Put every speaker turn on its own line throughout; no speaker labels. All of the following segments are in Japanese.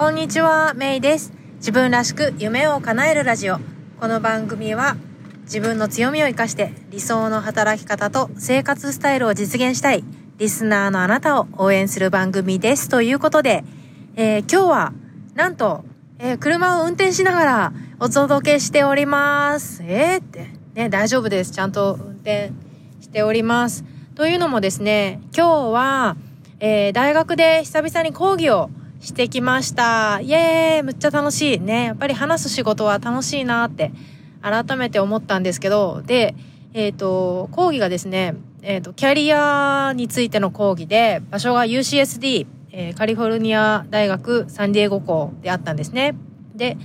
こんにちは、メイです。自分らしく夢を叶えるラジオ。この番組は自分の強みを活かして理想の働き方と生活スタイルを実現したいリスナーのあなたを応援する番組です。ということで、えー、今日はなんと、えー、車を運転しながらお届けしております。えー、って。ね、大丈夫です。ちゃんと運転しております。というのもですね、今日は、えー、大学で久々に講義をしてきました。イエーイむっちゃ楽しい。ね。やっぱり話す仕事は楽しいなって改めて思ったんですけど、で、えっ、ー、と、講義がですね、えっ、ー、と、キャリアについての講義で、場所が UCSD、えー、カリフォルニア大学サンディエゴ校であったんですね。で、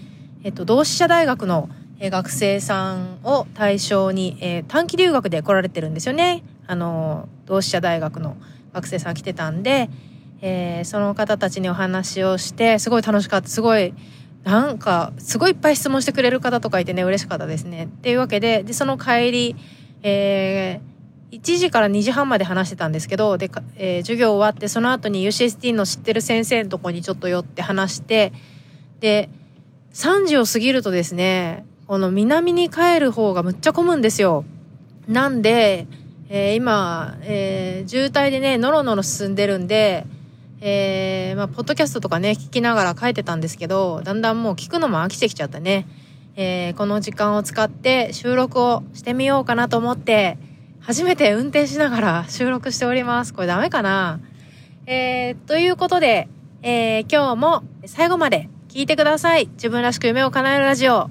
えっ、と、同志社大学の学生さんを対象に、え短期留学で来られてるんですよね。あの、同志社大学の学生さん来てたんで、えー、その方たちにお話をしてすごい楽しかったすごいなんかすごいいっぱい質問してくれる方とかいてね嬉しかったですね。っていうわけででその帰り、えー、1時から2時半まで話してたんですけどで、えー、授業終わってその後に UCST の知ってる先生のとこにちょっと寄って話してで3時を過ぎるとですねこの南に帰る方がむっちゃ混むんですよ。なんで、えー、今、えー、渋滞でねノロノロ進んでるんでえー、まあ、ポッドキャストとかね、聞きながら書いてたんですけど、だんだんもう聞くのも飽きてきちゃったね。えー、この時間を使って収録をしてみようかなと思って、初めて運転しながら収録しております。これダメかな？えー、ということで、えー、今日も最後まで聞いてください。自分らしく夢を叶えるラジオ。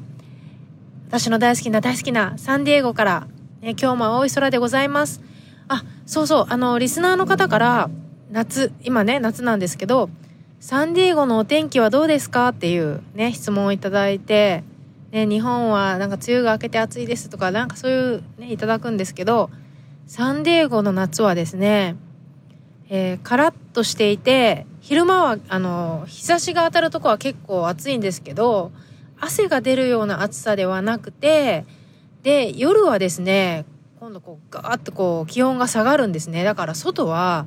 私の大好きな大好きなサンディエゴから、ね、今日も青い空でございます。あ、そうそう、あの、リスナーの方から、夏、今ね、夏なんですけど、サンディエゴのお天気はどうですか？っていうね、質問をいただいて、ね、日本はなんか梅雨が明けて暑いですとか、なんかそういうね、いただくんですけど、サンディエゴの夏はですね、えー、カラッとしていて、昼間は、あの、日差しが当たるとこは結構暑いんですけど、汗が出るような暑さではなくて、で、夜はですね、今度こうガーッとこう気温が下がるんですね。だから外は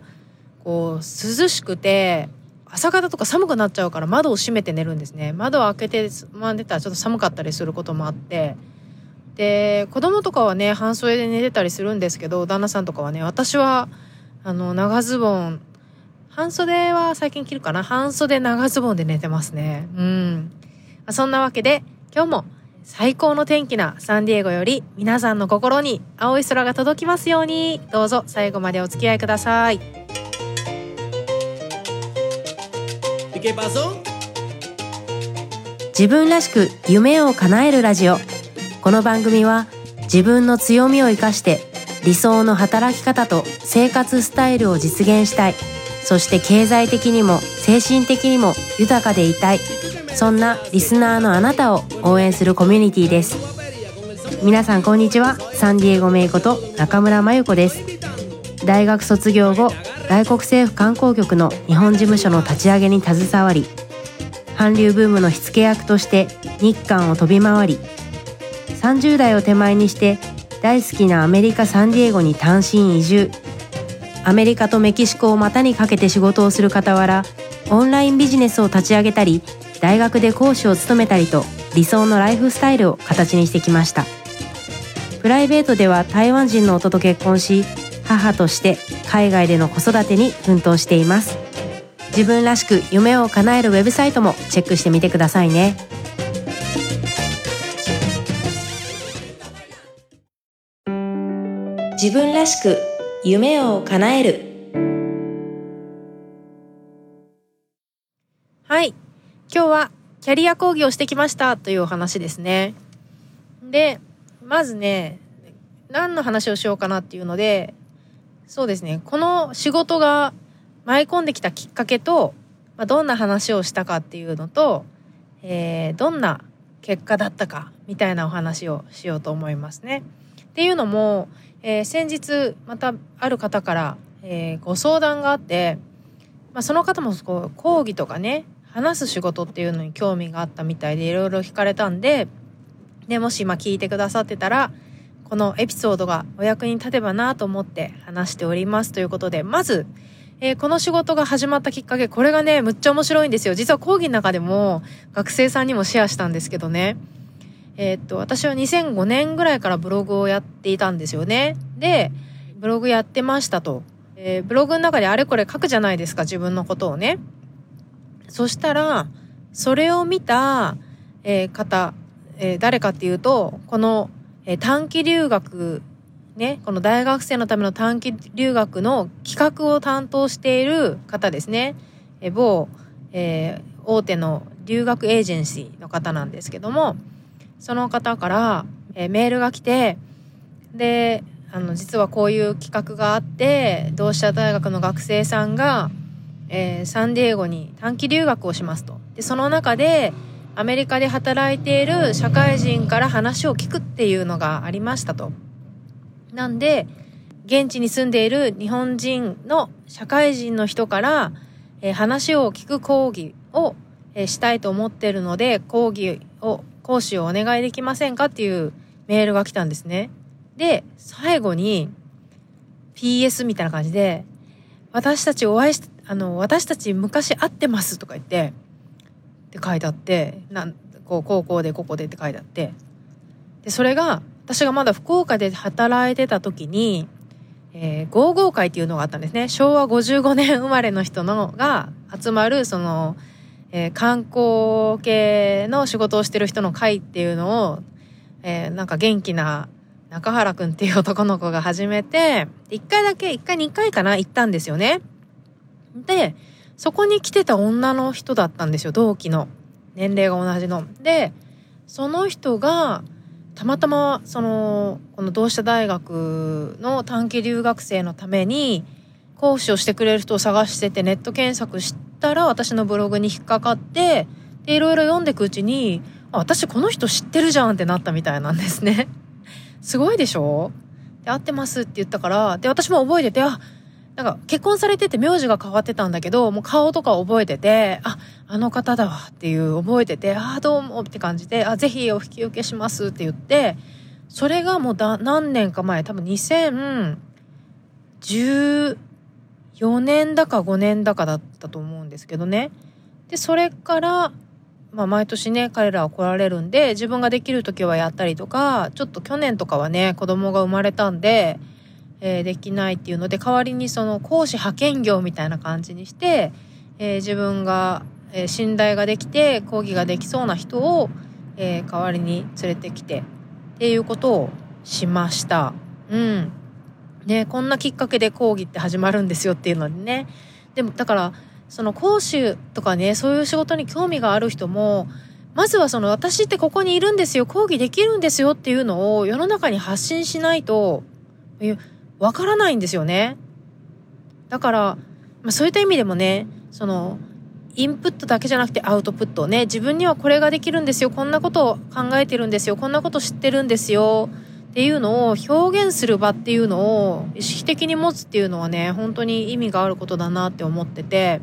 こう涼しくて朝方とか寒くなっちゃうから窓を閉めて寝るんですね。窓を開けてまんでたらちょっと寒かったりすることもあって。で子供とかはね半袖で寝てたりするんですけど旦那さんとかはね私はあの長ズボン半袖は最近着るかな？半袖長ズボンで寝てますね。うん。そんなわけで今日も最高の天気なサンディエゴより皆さんの心に青い空が届きますように。どうぞ最後までお付き合いください。自分らしく夢を叶えるラジオ。この番組は自分の強みを生かして理想の働き方と生活スタイルを実現したい。そして経済的にも精神的にも豊かでいたい。そんなリスナーのあなたを応援するコミュニティです。皆さんこんにちは。サンディエゴメイコと中村真由子です。大学卒業後外国政府観光局の日本事務所の立ち上げに携わり韓流ブームの火付け役として日韓を飛び回り30代を手前にして大好きなアメリカ・サンディエゴに単身移住。アメリカとメキシコを股にかけて仕事をする傍らオンラインビジネスを立ち上げたり大学で講師を務めたりと理想のライフスタイルを形にしてきました。プライベートでは台湾人の夫と結婚し母として海外での子育てに奮闘しています。自分らしく夢を叶えるウェブサイトもチェックしてみてくださいね。自分らしく夢を叶える。はい。今日はキャリア講義をしてきましたというお話ですね。でまずね何の話をしようかなっていうのでそうですね。この仕事が舞い込んできたきっかけと、まあ、どんな話をしたかっていうのと、えー、どんな結果だったかみたいなお話をしようと思いますね。っていうのも、えー、先日またある方から、えー、ご相談があって、まあ、その方もこう講義とかね話す仕事っていうのに興味があったみたいでいろいろ聞かれたんででもし今聞いてくださってたらこのエピソードがお役に立てばなと思って話しておりますということでまず、えー、この仕事が始まったきっかけ、これがね、むっちゃ面白いんですよ。実は講義の中でも学生さんにもシェアしたんですけどね。えー、っと、私は2005年ぐらいからブログをやっていたんですよね。で、ブログやってましたと。えー、ブログの中であれこれ書くじゃないですか、自分のことをね。そしたら、それを見た、えー、方、えー、誰かっていうと、この、え、短期留学、ね、この大学生のための短期留学の企画を担当している方ですね。えー、某、えー、大手の留学エージェンシーの方なんですけども、その方から、え、メールが来て、で、あの、実はこういう企画があって、同志社大学の学生さんが、えー、サンディエゴに短期留学をしますと。で、その中で、アメリカで働いている社会人から話を聞くっていうのがありましたと。なんで、現地に住んでいる日本人の社会人の人から、えー、話を聞く講義を、えー、したいと思ってるので、講義を講師をお願いできませんかっていうメールが来たんですね。で、最後に PS みたいな感じで、私たちお会いし、あの、私たち昔会ってますとか言って、って書いてあって、なん、こう、高校でここでって書いてあって、で、それが、私がまだ福岡で働いてた時に、えー、合々会っていうのがあったんですね。昭和55年生まれの人のが集まる、その、えー、観光系の仕事をしてる人の会っていうのを、えー、なんか元気な中原くんっていう男の子が始めて、一回だけ、一回二回かな行ったんですよね。で、そこに来てた女の人だったんですよ、同期の。年齢が同じの。で、その人が、たまたま、その、この同志社大学の短期留学生のために、講師をしてくれる人を探しててネット検索したら私のブログに引っかかってでいろいろ読んでいくうちにあ私この人知ってるじゃんってなったみたいなんですね。すごいでしょ？で、合ってますって言ったから、で、私も覚えてて、あ、なんか結婚されてて名字が変わってたんだけど、もう顔とか覚えてて、あ、あの方だわっていう覚えてて、ああ、どうもって感じで、あ、ぜひお引き受けしますって言って、それがもうだ何年か前、多分2014年だか5年だかだったと思うんですけどね。で、それから、まあ毎年ね、彼らは来られるんで、自分ができる時はやったりとか、ちょっと去年とかはね、子供が生まれたんで、えー、できないっていうので、代わりにその講師派遣業みたいな感じにして、えー、自分が、えー、信頼ができて、講義ができそうな人を、え代わりに連れてきて、っていうことをしました。うん。ね、こんなきっかけで講義って始まるんですよっていうのにね。でも、だから、その講師とかね、そういう仕事に興味がある人も、まずはその私ってここにいるんですよ、講義できるんですよっていうのを世の中に発信しないと、わからないんですよね。だから、まあ、そういった意味でもね、その、インプットだけじゃなくてアウトプットね、自分にはこれができるんですよ、こんなことを考えてるんですよ、こんなこと知ってるんですよ、っていうのを表現する場っていうのを意識的に持つっていうのはね本当に意味があることだなって思ってて。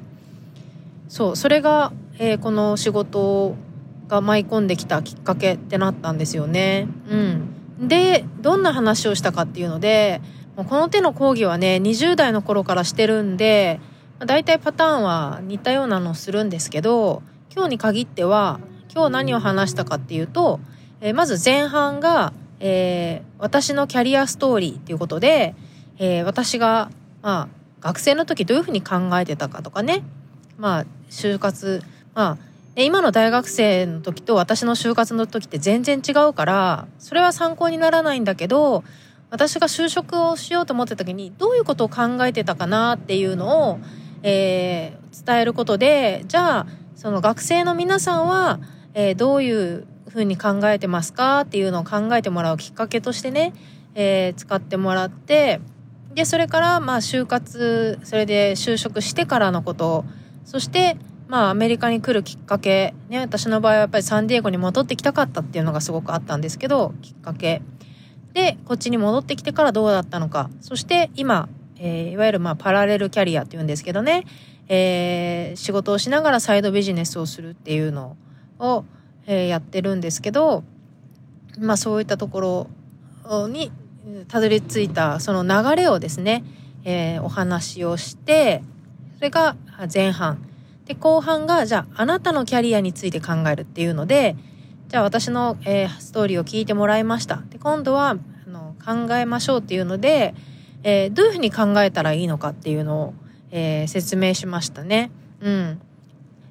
そうそれが、えー、この仕事が舞い込んできたきっかけってなったんですよね。うん、でどんな話をしたかっていうのでこの手の講義はね20代の頃からしてるんでだいたいパターンは似たようなのをするんですけど今日に限っては今日何を話したかっていうと、えー、まず前半がえー、私のキャリアストーリーっていうことで、えー、私が、まあ、学生の時どういうふうに考えてたかとかね、まあ、就活、まあ、今の大学生の時と私の就活の時って全然違うから、それは参考にならないんだけど、私が就職をしようと思った時にどういうことを考えてたかなっていうのを、えー、伝えることで、じゃあ、その学生の皆さんは、えー、どういうふうに考えてますかっていうのを考えてもらうきっかけとしてね、えー、使ってもらってでそれからまあ就活それで就職してからのことそしてまあアメリカに来るきっかけね私の場合はやっぱりサンディエゴに戻ってきたかったっていうのがすごくあったんですけどきっかけ。でこっちに戻ってきてからどうだったのかそして今、えー、いわゆるまあパラレルキャリアっていうんですけどね、えー、仕事をしながらサイドビジネスをするっていうのをえー、やってるんですけど、まあそういったところにたどり着いたその流れをですね、えー、お話をして、それが前半。で、後半が、じゃあ、あなたのキャリアについて考えるっていうので、じゃあ私の、えー、ストーリーを聞いてもらいました。で、今度は、あの、考えましょうっていうので、えー、どういうふうに考えたらいいのかっていうのを、えー、説明しましたね。うん。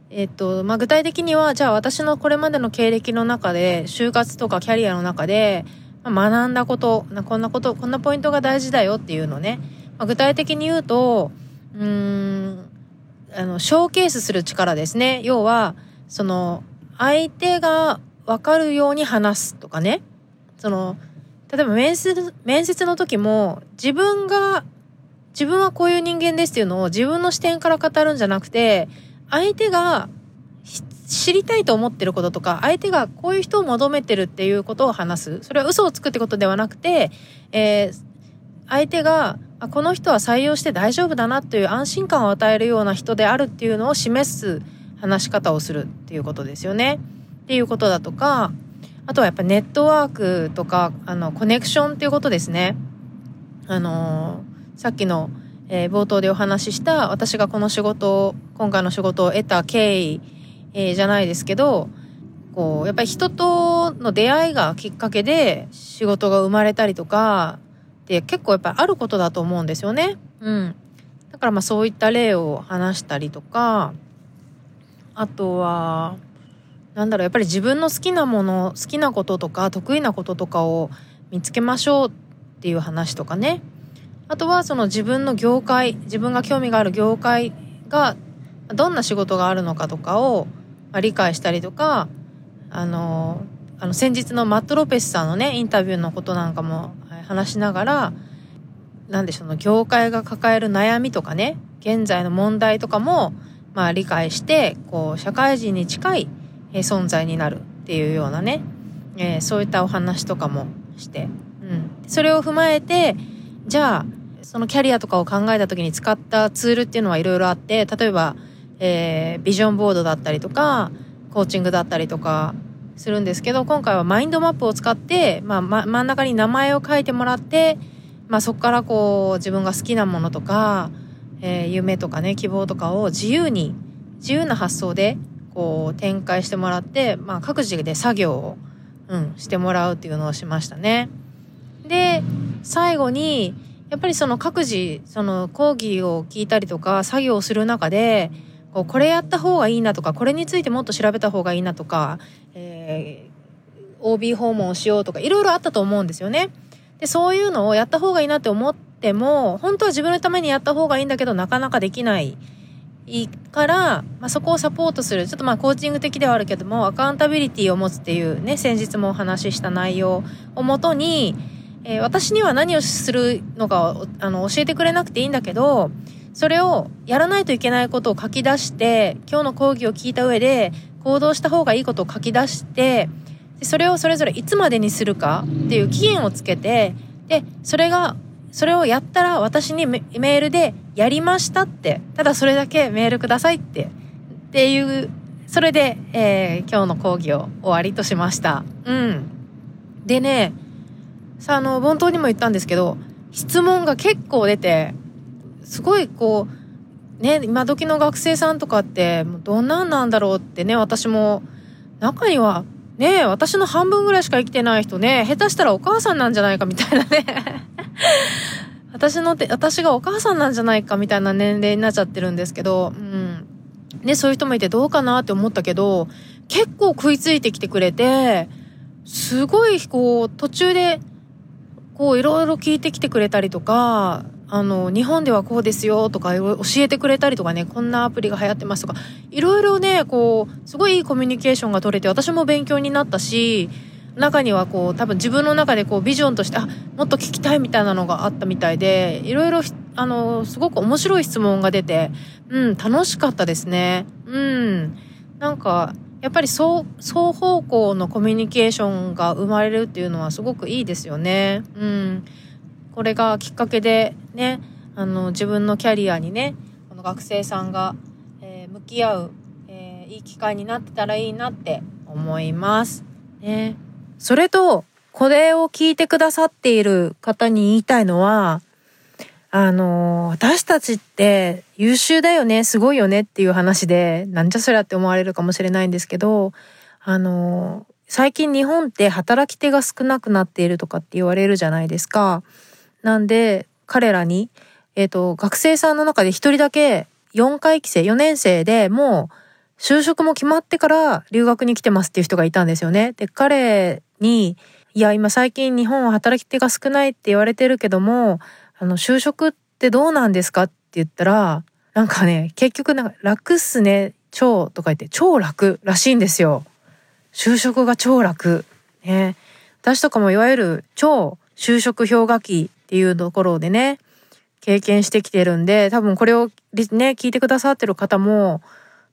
えっと、まあ、具体的には、じゃあ私のこれまでの経歴の中で、就活とかキャリアの中で、まあ、学んだこと、こんなこと、こんなポイントが大事だよっていうのね。まあ、具体的に言うと、うん、あの、ショーケースする力ですね。要は、その、相手がわかるように話すとかね。その、例えば面接、面接の時も、自分が、自分はこういう人間ですっていうのを自分の視点から語るんじゃなくて、相手が知りたいと思ってることとか、相手がこういう人を求めてるっていうことを話す。それは嘘をつくってことではなくて、えー、相手が、あこの人は採用して大丈夫だなっていう安心感を与えるような人であるっていうのを示す話し方をするっていうことですよね。っていうことだとか、あとはやっぱネットワークとか、あの、コネクションっていうことですね。あのー、さっきの、えー、冒頭でお話しした私がこの仕事を、今回の仕事を得た経緯、えー、じゃないですけど、こう、やっぱり人との出会いがきっかけで仕事が生まれたりとか、って結構やっぱりあることだと思うんですよね。うん。だからまあそういった例を話したりとか、あとは、なんだろう、やっぱり自分の好きなもの、好きなこととか得意なこととかを見つけましょうっていう話とかね。あとはその自分の業界、自分が興味がある業界がどんな仕事があるのかとかを理解したりとか、あの、あの先日のマット・ロペスさんのね、インタビューのことなんかも話しながら、なんでしょう、業界が抱える悩みとかね、現在の問題とかも、まあ理解して、こう、社会人に近い存在になるっていうようなね、えー、そういったお話とかもして、うん。それを踏まえて、じゃあ、そのキャリアとかを考えた時に使ったツールっていうのはいろいろあって、例えば、えー、ビジョンボードだったりとか、コーチングだったりとか、するんですけど、今回はマインドマップを使って、まあ、ま、真ん中に名前を書いてもらって、まあ、そこからこう、自分が好きなものとか、えー、夢とかね、希望とかを自由に、自由な発想で、こう、展開してもらって、まあ、各自で作業を、うん、してもらうっていうのをしましたね。で、最後に、やっぱりその各自、その講義を聞いたりとか、作業をする中で、こうこれやった方がいいなとかこれについてもっと調べた方がいいなとか、えー、OB 訪問をしようとかいろいろあったと思うんですよね。でそういうのをやった方がいいなって思っても本当は自分のためにやった方がいいんだけどなかなかできないから、まあ、そこをサポートする。ちょっとまあコーチング的ではあるけどもアカウンタビリティを持つっていうね先日もお話しした内容をもとに、えー、私には何をするのかあの教えてくれなくていいんだけどそれをやらないといけないことを書き出して、今日の講義を聞いた上で行動した方がいいことを書き出して、それをそれぞれいつまでにするかっていう期限をつけて、で、それが、それをやったら私にメールでやりましたって、ただそれだけメールくださいって、っていう、それで、えー、今日の講義を終わりとしました。うん。でね、さあ、の、冒頭にも言ったんですけど、質問が結構出て、すごいこう、ね、今時の学生さんとかって、どんなんなんだろうってね、私も、中には、ね、私の半分ぐらいしか生きてない人ね、下手したらお母さんなんじゃないかみたいなね 私のて、私がお母さんなんじゃないかみたいな年齢になっちゃってるんですけど、うん。ね、そういう人もいてどうかなって思ったけど、結構食いついてきてくれて、すごい、こう、途中で、こう、いろいろ聞いてきてくれたりとか、あの、日本ではこうですよとか教えてくれたりとかね、こんなアプリが流行ってますとか、いろいろね、こう、すごいいいコミュニケーションが取れて、私も勉強になったし、中にはこう、多分自分の中でこう、ビジョンとして、あ、もっと聞きたいみたいなのがあったみたいで、いろいろ、あの、すごく面白い質問が出て、うん、楽しかったですね。うん。なんか、やっぱり双双方向のコミュニケーションが生まれるっていうのはすごくいいですよね。うん。これがきっかけでね、あの、自分のキャリアにね、この学生さんが、えー、向き合う、えー、いい機会になってたらいいなって思います。ね。それと、これを聞いてくださっている方に言いたいのは、あの、私たちって優秀だよね、すごいよねっていう話で、なんじゃそりゃって思われるかもしれないんですけど、あの、最近日本って働き手が少なくなっているとかって言われるじゃないですか。なんで、彼らに、えっ、ー、と、学生さんの中で一人だけ4回期生、4年生でもう就職も決まってから留学に来てますっていう人がいたんですよね。で、彼に、いや、今最近日本は働き手が少ないって言われてるけども、あの、就職ってどうなんですかって言ったら、なんかね、結局なんか楽っすね、超とか言って超楽らしいんですよ。就職が超楽。ね。私とかもいわゆる超就職氷河期っていうところでね、経験してきてるんで、多分これをね、聞いてくださってる方も、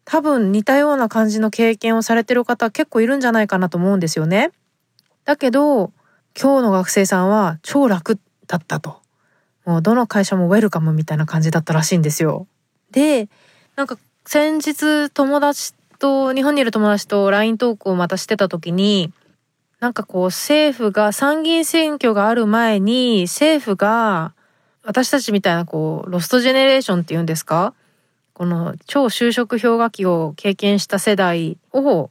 多分似たような感じの経験をされてる方結構いるんじゃないかなと思うんですよね。だけど、今日の学生さんは超楽だったと。もうどの会社もウェルカムみたいな感じだったらしいんですよ。で、なんか先日友達と、日本にいる友達と LINE トークをまたしてた時に、なんかこう政府が参議院選挙がある前に政府が私たちみたいなこうロストジェネレーションっていうんですか？この超就職氷河期を経験した世代を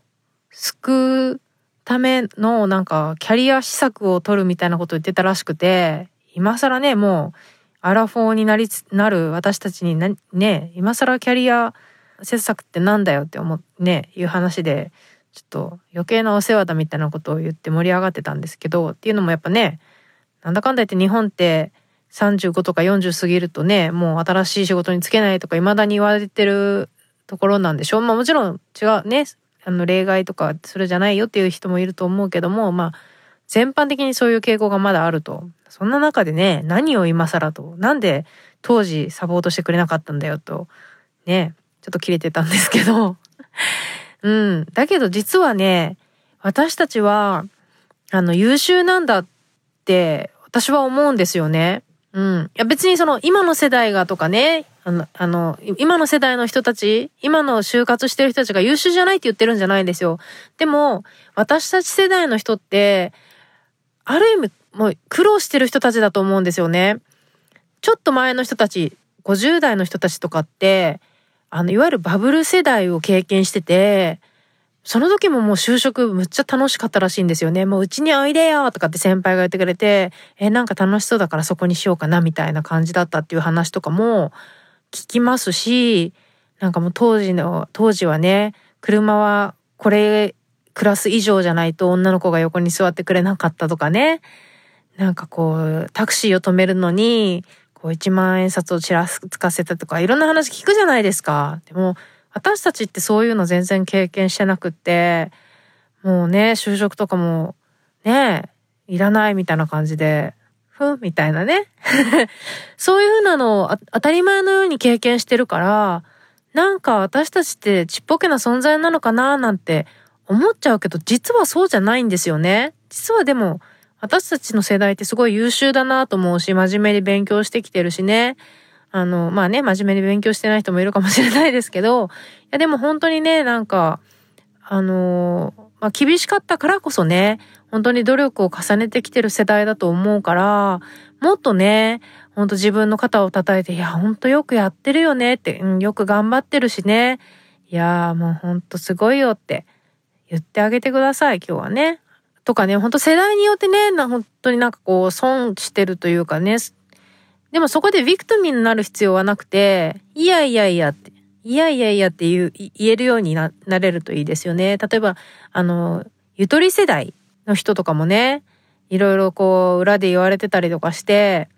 救うためのなんかキャリア施策を取るみたいなことを言ってたらしくて今更ねもうアラフォーになりつなる私たちにね今更キャリア施策ってなんだよって思うねいう話でちょっと余計なお世話だみたいなことを言って盛り上がってたんですけどっていうのもやっぱねなんだかんだ言って日本って35とか40過ぎるとね、もう新しい仕事に就けないとか未だに言われてるところなんでしょ？う。まあもちろん違うね、あの例外とかそれじゃないよっていう人もいると思うけども、まあ全般的にそういう傾向がまだあると。そんな中でね、何を今更と、なんで当時サポートしてくれなかったんだよと、ね、ちょっと切れてたんですけど。うん。だけど実はね、私たちは、あの、優秀なんだって私は思うんですよね。うん。いや別にその今の世代がとかね、あの、あの、今の世代の人たち、今の就活してる人たちが優秀じゃないって言ってるんじゃないんですよ。でも、私たち世代の人って、ある意味、もう苦労してる人たちだと思うんですよね。ちょっと前の人たち、50代の人たちとかって、あの、いわゆるバブル世代を経験してて、その時ももう就職むっちゃ楽しかったらしいんですよね。もううちにおいでよとかって先輩が言ってくれて、え、なんか楽しそうだからそこにしようかなみたいな感じだったっていう話とかも聞きますし、なんかもう当時の、当時はね、車はこれクラス以上じゃないと女の子が横に座ってくれなかったとかね。なんかこう、タクシーを止めるのに、こう1万円札をちらつかせたとかいろんな話聞くじゃないですか。でも私たちってそういうの全然経験してなくって、もうね、就職とかも、ね、いらないみたいな感じで、ふんみたいなね。そういうふうなのを当たり前のように経験してるから、なんか私たちってちっぽけな存在なのかななんて思っちゃうけど、実はそうじゃないんですよね。実はでも、私たちの世代ってすごい優秀だなと思うし、真面目に勉強してきてるしね。あの、まあね、真面目に勉強してない人もいるかもしれないですけど、いやでも本当にね、なんか、あの、まあ厳しかったからこそね、本当に努力を重ねてきてる世代だと思うから、もっとね、ほんと自分の肩を叩いて、いや、ほんとよくやってるよねって、うん、よく頑張ってるしね。いやもうほんとすごいよって言ってあげてください、今日はね。とかね、ほんと世代によってね、本当になんかこう、損してるというかね、でもそこでビクトミーになる必要はなくて、いやいやいやって、いやいやいやって言う、言えるようにななれるといいですよね。例えば、あの、ゆとり世代の人とかもね、いろいろこう、裏で言われてたりとかして、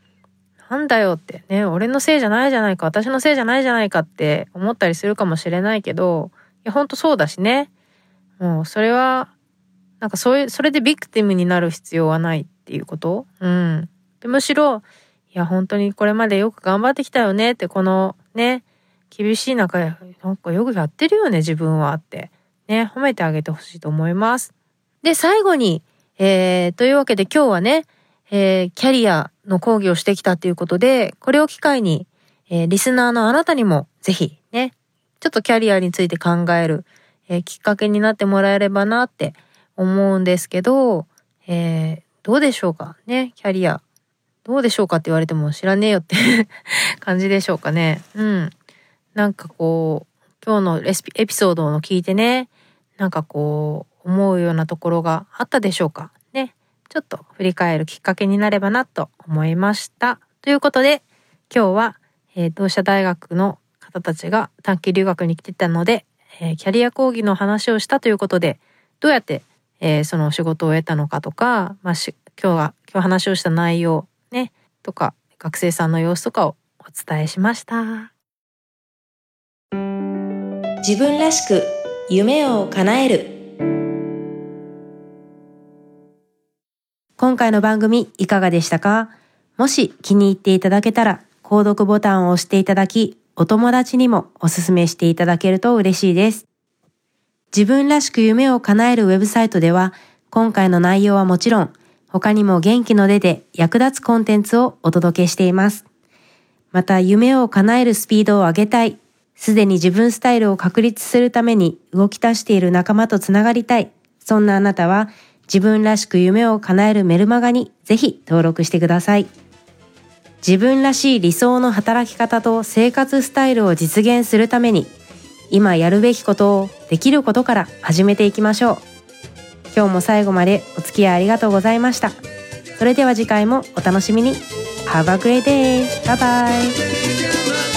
なんだよってね、俺のせいじゃないじゃないか、私のせいじゃないじゃないかって思ったりするかもしれないけど、いや、ほんとそうだしね。もう、それは、なんかそういう、それでビクティムになる必要はないっていうこと？うん。でむしろ、いや、本当にこれまでよく頑張ってきたよねって、このね、厳しい中、なんかよくやってるよね、自分はって。ね、褒めてあげてほしいと思います。で、最後に、えー、というわけで今日はね、えー、キャリアの講義をしてきたということで、これを機会に、えー、リスナーのあなたにもぜひね、ちょっとキャリアについて考える、えー、きっかけになってもらえればなって思うんですけど、えー、どうでしょうかね、キャリア。
どうでしょうかって言われても知らねえよって 感じでしょうかね。うん。なんかこう、今日のレシピ、エピソードの聞いてね、なんかこう、思うようなところがあったでしょうかね。ちょっと振り返るきっかけになればなと思いました。ということで、今日は、えー、同志社大学の方たちが短期留学に来てたので、えー、キャリア講義の話をしたということで、どうやって、えー、その仕事を得たのかとか、まあ、今日は、今日話をした内容ね、とか、学生さんの様子とかをお伝えしました。
自分らしく夢を叶える。
今回の番組いかがでしたか？もし気に入っていただけたら、購読ボタンを押していただき、お友達にもおすすめしていただけると嬉しいです。自分らしく夢を叶えるウェブサイトでは、今回の内容はもちろん、他にも元気の出で役立つコンテンツをお届けしています。また夢を叶えるスピードを上げたい、すでに自分スタイルを確立するために動き出している仲間とつながりたい、そんなあなたは自分らしく夢を叶えるメルマガにぜひ登録してください。自分らしい理想の働き方と生活スタイルを実現するために今やるべきことをできることから始めていきましょう。今日も最後までお付き合いありがとうございました。それでは次回もお楽しみに。Have a great day! Bye bye!